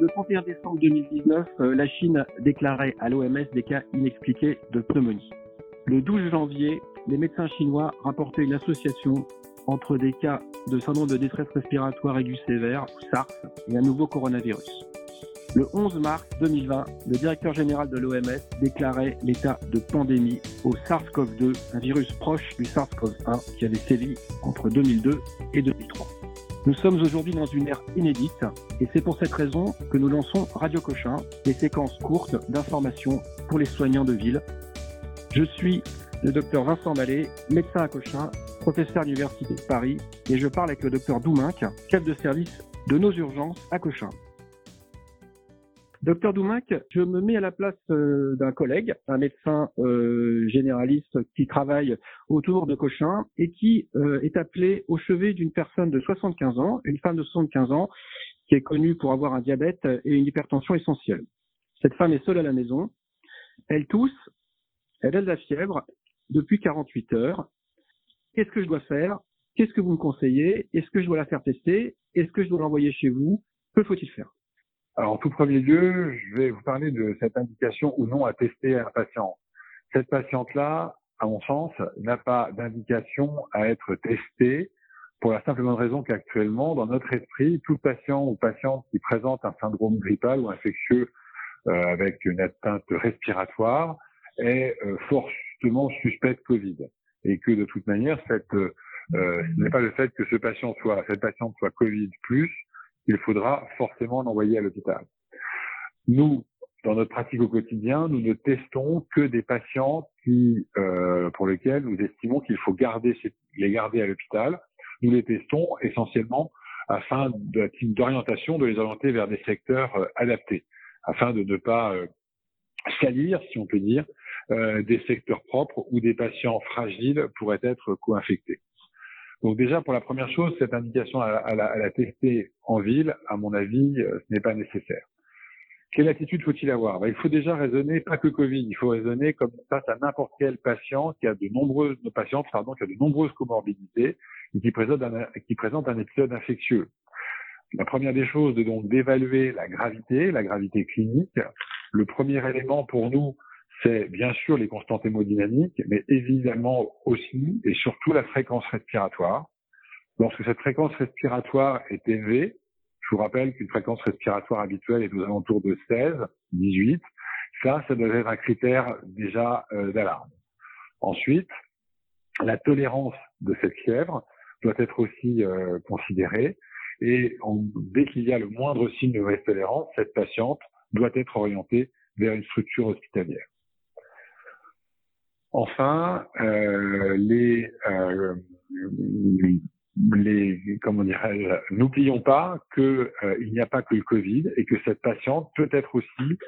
Le 31 décembre 2019, euh, la Chine déclarait à l'OMS des cas inexpliqués de pneumonie. Le 12 janvier, les médecins chinois rapportaient une association entre des cas de syndrome de détresse respiratoire aiguë sévère, SARS, et un nouveau coronavirus. Le 11 mars 2020, le directeur général de l'OMS déclarait l'état de pandémie au SARS-CoV-2, un virus proche du SARS-CoV-1 qui avait sévi entre 2002 et 2003. Nous sommes aujourd'hui dans une ère inédite et c'est pour cette raison que nous lançons Radio Cochin, des séquences courtes d'informations pour les soignants de ville. Je suis le docteur Vincent Mallet, médecin à Cochin, professeur à l'Université de Paris, et je parle avec le docteur Douminc, chef de service de nos urgences à Cochin. Docteur Doumac, je me mets à la place euh, d'un collègue, un médecin euh, généraliste qui travaille autour de Cochin et qui euh, est appelé au chevet d'une personne de 75 ans, une femme de 75 ans, qui est connue pour avoir un diabète et une hypertension essentielle. Cette femme est seule à la maison, elle tousse, elle a de la fièvre depuis 48 heures. Qu'est-ce que je dois faire? Qu'est-ce que vous me conseillez? Est-ce que je dois la faire tester? Est-ce que je dois l'envoyer chez vous? Que faut-il faire? Alors, en tout premier lieu, je vais vous parler de cette indication ou non à tester un patient. Cette patiente-là, à mon sens, n'a pas d'indication à être testée pour la simple raison qu'actuellement, dans notre esprit, tout patient ou patiente qui présente un syndrome grippal ou infectieux euh, avec une atteinte respiratoire est euh, fortement suspect de Covid. Et que de toute manière, cette, euh, ce n'est pas le fait que ce patient soit, cette patiente soit Covid plus, il faudra forcément l'envoyer à l'hôpital. Nous, dans notre pratique au quotidien, nous ne testons que des patients euh, pour lesquels nous estimons qu'il faut garder les garder à l'hôpital. Nous les testons essentiellement afin d'orientation, de les orienter vers des secteurs euh, adaptés, afin de ne pas euh, salir, si on peut dire, euh, des secteurs propres où des patients fragiles pourraient être co-infectés. Donc déjà, pour la première chose, cette indication à, la, tester en ville, à mon avis, euh, ce n'est pas nécessaire. Quelle attitude faut-il avoir? Ben, Il faut déjà raisonner, pas que Covid, il faut raisonner comme face à n'importe quel patient qui a de nombreuses patients, pardon, qui a de nombreuses comorbidités et qui présente un, qui présente un épisode infectieux. La première des choses est donc d'évaluer la gravité, la gravité clinique. Le premier élément pour nous, c'est bien sûr les constantes hémodynamiques, mais évidemment aussi et surtout la fréquence respiratoire. Lorsque cette fréquence respiratoire est élevée, je vous rappelle qu'une fréquence respiratoire habituelle est aux alentours de 16, 18, ça, ça doit être un critère déjà euh, d'alarme. Ensuite, la tolérance de cette fièvre doit être aussi euh, considérée et dès qu'il y a le moindre signe de mauvaise tolérance, cette patiente doit être orientée vers une structure hospitalière. Enfin, euh, euh, les, comment dirais-je, n'oublions pas qu'il euh, n'y a pas que le Covid et que cette patiente peut être aussi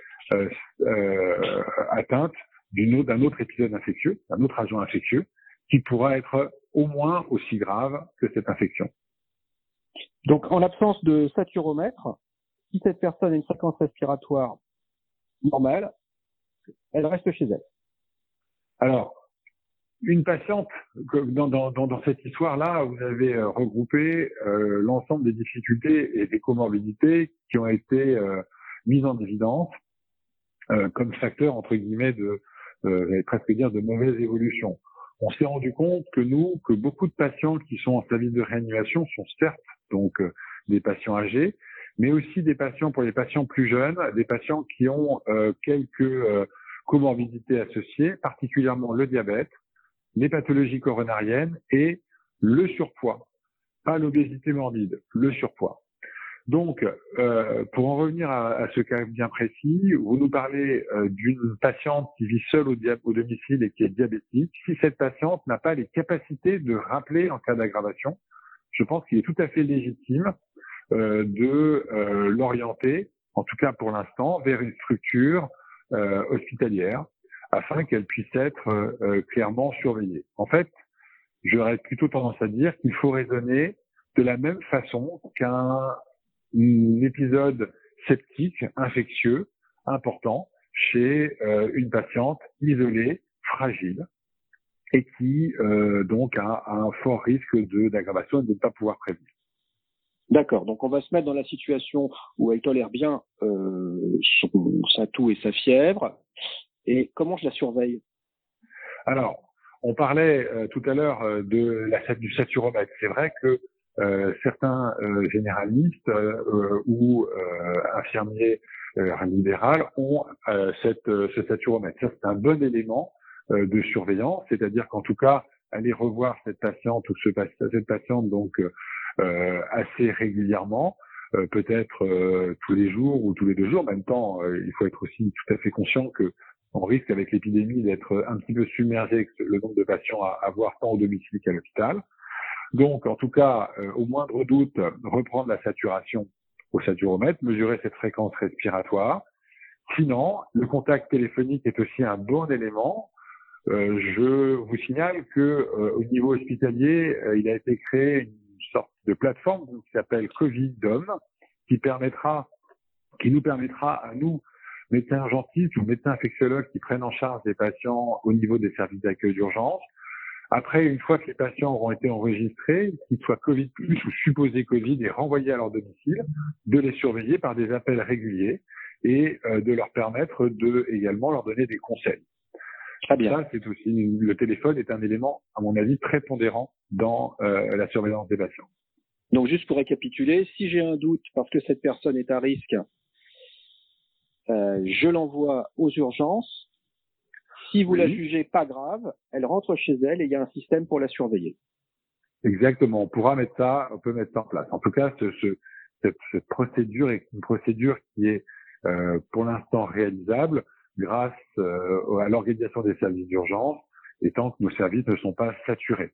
atteinte d'un autre épisode infectieux, d'un autre agent infectieux, qui pourra être au moins aussi grave que cette infection. Donc, en l'absence de saturomètre, si cette personne a une fréquence respiratoire normale, elle reste chez elle. Alors, une patiente, dans, dans, dans cette histoire-là, vous avez euh, regroupé euh, l'ensemble des difficultés et des comorbidités qui ont été euh, mises en évidence comme facteurs, entre guillemets, de, j'allais presque dire, de mauvaise évolution. On s'est rendu compte que nous, que beaucoup de patients qui sont en service de réanimation sont certes donc des patients âgés, mais aussi des patients pour les patients plus jeunes, des patients qui ont quelques comorbidités associées, particulièrement le diabète, les pathologies coronariennes et le surpoids. Pas l'obésité morbide, le surpoids. Donc, euh, pour en revenir à, ce cas bien précis, vous nous parlez euh, d'une patiente qui vit seule au, domicile et qui est diabétique. Si cette patiente n'a pas les capacités de rappeler en cas d'aggravation, je pense qu'il est tout à fait légitime euh, de euh, l'orienter, en tout cas pour l'instant, vers une structure hospitalière afin qu'elle puisse être euh, euh, clairement surveillée. En fait, j'aurais plutôt tendance à dire qu'il faut raisonner de la même façon qu'un épisode septique infectieux important chez une patiente isolée, fragile, et qui donc a, un fort risque d'aggravation et de ne pas pouvoir prévenir. D'accord. Donc on va se mettre dans la situation où elle tolère bien euh, son, sa toux et sa fièvre. Et comment je la surveille? Alors, on parlait euh, tout à l'heure euh, de la, du saturomètre. C'est vrai que euh, certains euh, généralistes ou infirmiers libéraux ont cette, ce saturomètre. C'est un bon élément de surveillance, c'est-à-dire qu'en tout cas, aller revoir cette patiente ou ce, cette patiente donc assez régulièrement, peut-être tous les jours ou tous les deux jours. En même temps, il faut être aussi tout à fait conscient que on risque avec l'épidémie d'être un petit peu submergé avec le nombre de patients à avoir tant au domicile qu'à l'hôpital. Donc, en tout cas, euh, au moindre doute, reprendre la saturation au saturomètre, mesurer cette fréquence respiratoire. Sinon, le contact téléphonique est aussi un bon élément. Euh, je vous signale que euh, au niveau hospitalier, il a été créé sorte de plateforme qui s'appelle permettra, qui nous permettra à nous médecins urgentistes ou médecins infectiologues qui prennent en charge des patients au niveau des services d'accueil d'urgence. Après, une fois que les patients auront été enregistrés, qu'ils soient Covid plus ou supposés Covid et renvoyés à leur domicile, de les surveiller par des appels réguliers et euh, de leur permettre de également leur donner des conseils. Très bien. Ça, c'est aussi le téléphone est un élément, à mon avis, très pondérant dans euh, la surveillance des patients. Donc, juste pour récapituler, si j'ai un doute parce que cette personne est à risque euh, je l'envoie aux urgences. Si vous la jugez pas grave, elle rentre chez elle et il y a un système pour la surveiller. Exactement. On pourra mettre ça, on peut mettre ça en place. En tout cas, ce, ce, cette, procédure est une procédure qui est euh, pour l'instant réalisable grâce euh, à l'organisation des services d'urgence et tant que nos services ne sont pas saturés.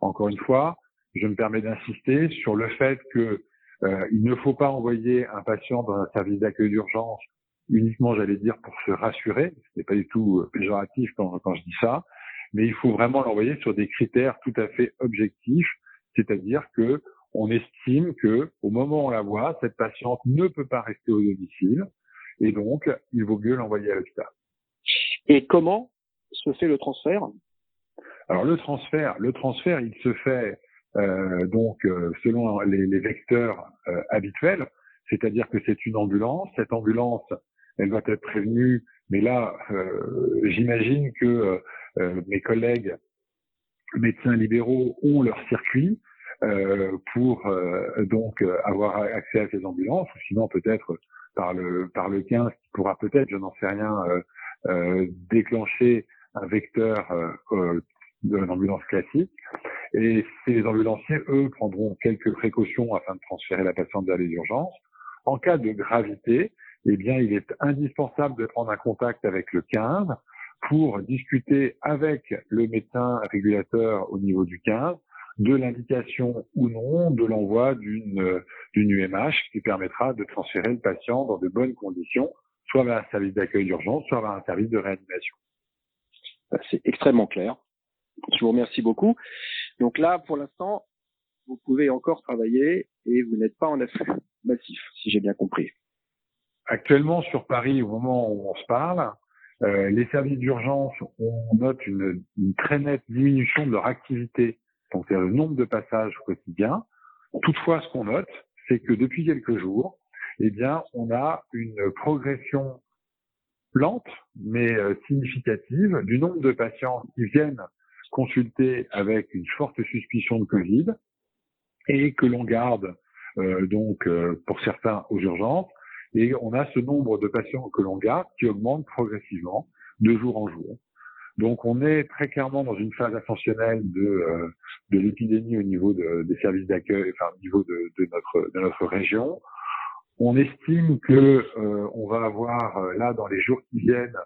Encore une fois, je me permets d'insister sur le fait que euh, il ne faut pas envoyer un patient dans un service d'accueil d'urgence uniquement, j'allais dire, pour se rassurer. Ce n'est pas du tout euh, péjoratif quand, quand je dis ça, mais il faut vraiment l'envoyer sur des critères tout à fait objectifs, c'est-à-dire que on estime que au moment où on la voit, cette patiente ne peut pas rester au domicile, et donc il vaut mieux l'envoyer à l'hôpital. Et comment se fait le transfert? Alors le transfert, le transfert, il se fait euh, donc euh, selon les, les vecteurs euh, habituels, c'est-à-dire que c'est une ambulance. Cette ambulance, elle doit être prévenue. Mais là, euh, j'imagine que mes collègues médecins libéraux ont leur circuit pour donc avoir accès à ces ambulances, ou sinon peut-être par le par le 15 qui pourra peut-être, je n'en sais rien, déclencher un vecteur de l'ambulance classique. Et ces ambulanciers, eux, prendront quelques précautions afin de transférer la patiente vers les urgences. En cas de gravité, eh bien, il est indispensable de prendre un contact avec le 15 pour discuter avec le médecin régulateur au niveau du 15 de l'indication ou non de l'envoi d'une d'une UMH qui permettra de transférer le patient dans de bonnes conditions, soit vers un service d'accueil d'urgence, soit vers un service de réanimation. C'est extrêmement clair. Je vous remercie beaucoup. Donc là, pour l'instant, vous pouvez encore travailler et vous n'êtes pas en afflux massif, si j'ai bien compris. Actuellement, sur Paris, au moment où on se parle, euh, les services d'urgence, on note une, une, très nette diminution de leur activité, donc c'est le nombre de passages quotidiens. Toutefois, ce qu'on note, c'est que depuis quelques jours, eh bien, on a une progression lente, mais euh, significative, du nombre de patients qui viennent consulter avec une forte suspicion de Covid et que l'on garde euh, donc euh, pour certains aux urgences et on a ce nombre de patients que l'on garde qui augmente progressivement de jour en jour. Donc on est très clairement dans une phase ascensionnelle de, euh, de l'épidémie au niveau de, des services d'accueil, enfin au niveau de, de, notre, de notre région. On estime que euh, on va avoir euh, là dans les jours qui viennent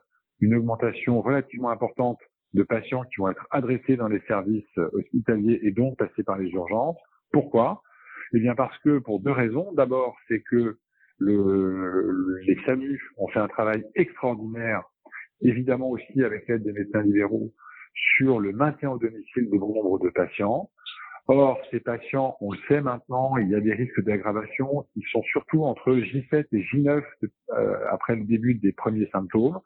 une augmentation relativement importante de patients qui vont être adressés dans les services hospitaliers et donc passer par les urgences. Pourquoi? Eh bien parce que pour deux raisons. D'abord, c'est que le, les SAMU ont fait un travail extraordinaire, évidemment aussi avec l'aide des médecins libéraux, sur le maintien au domicile de bon nombre de patients. Or, ces patients, on le sait maintenant, il y a des risques d'aggravation qui sont surtout entre J7 et J9 euh, après le début des premiers symptômes.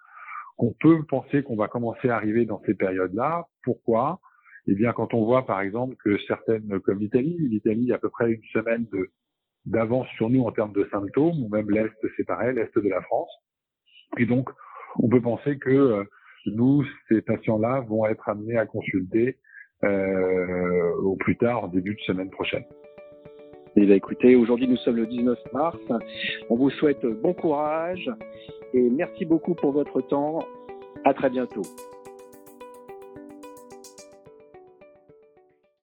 On peut penser qu'on va commencer à arriver dans ces périodes-là. Pourquoi? Eh bien, quand on voit par exemple que certaines, comme l'Italie, l'Italie a à peu près une semaine d'avance sur nous en termes de symptômes, ou même l'Est, c'est pareil, l'Est de la France. Et donc, on peut penser que euh, nous, ces patients-là, vont être amenés à consulter euh, au plus tard, début de semaine prochaine. Eh écoutez, aujourd'hui nous sommes le 19 mars. On vous souhaite bon courage et merci beaucoup pour votre temps. À très bientôt.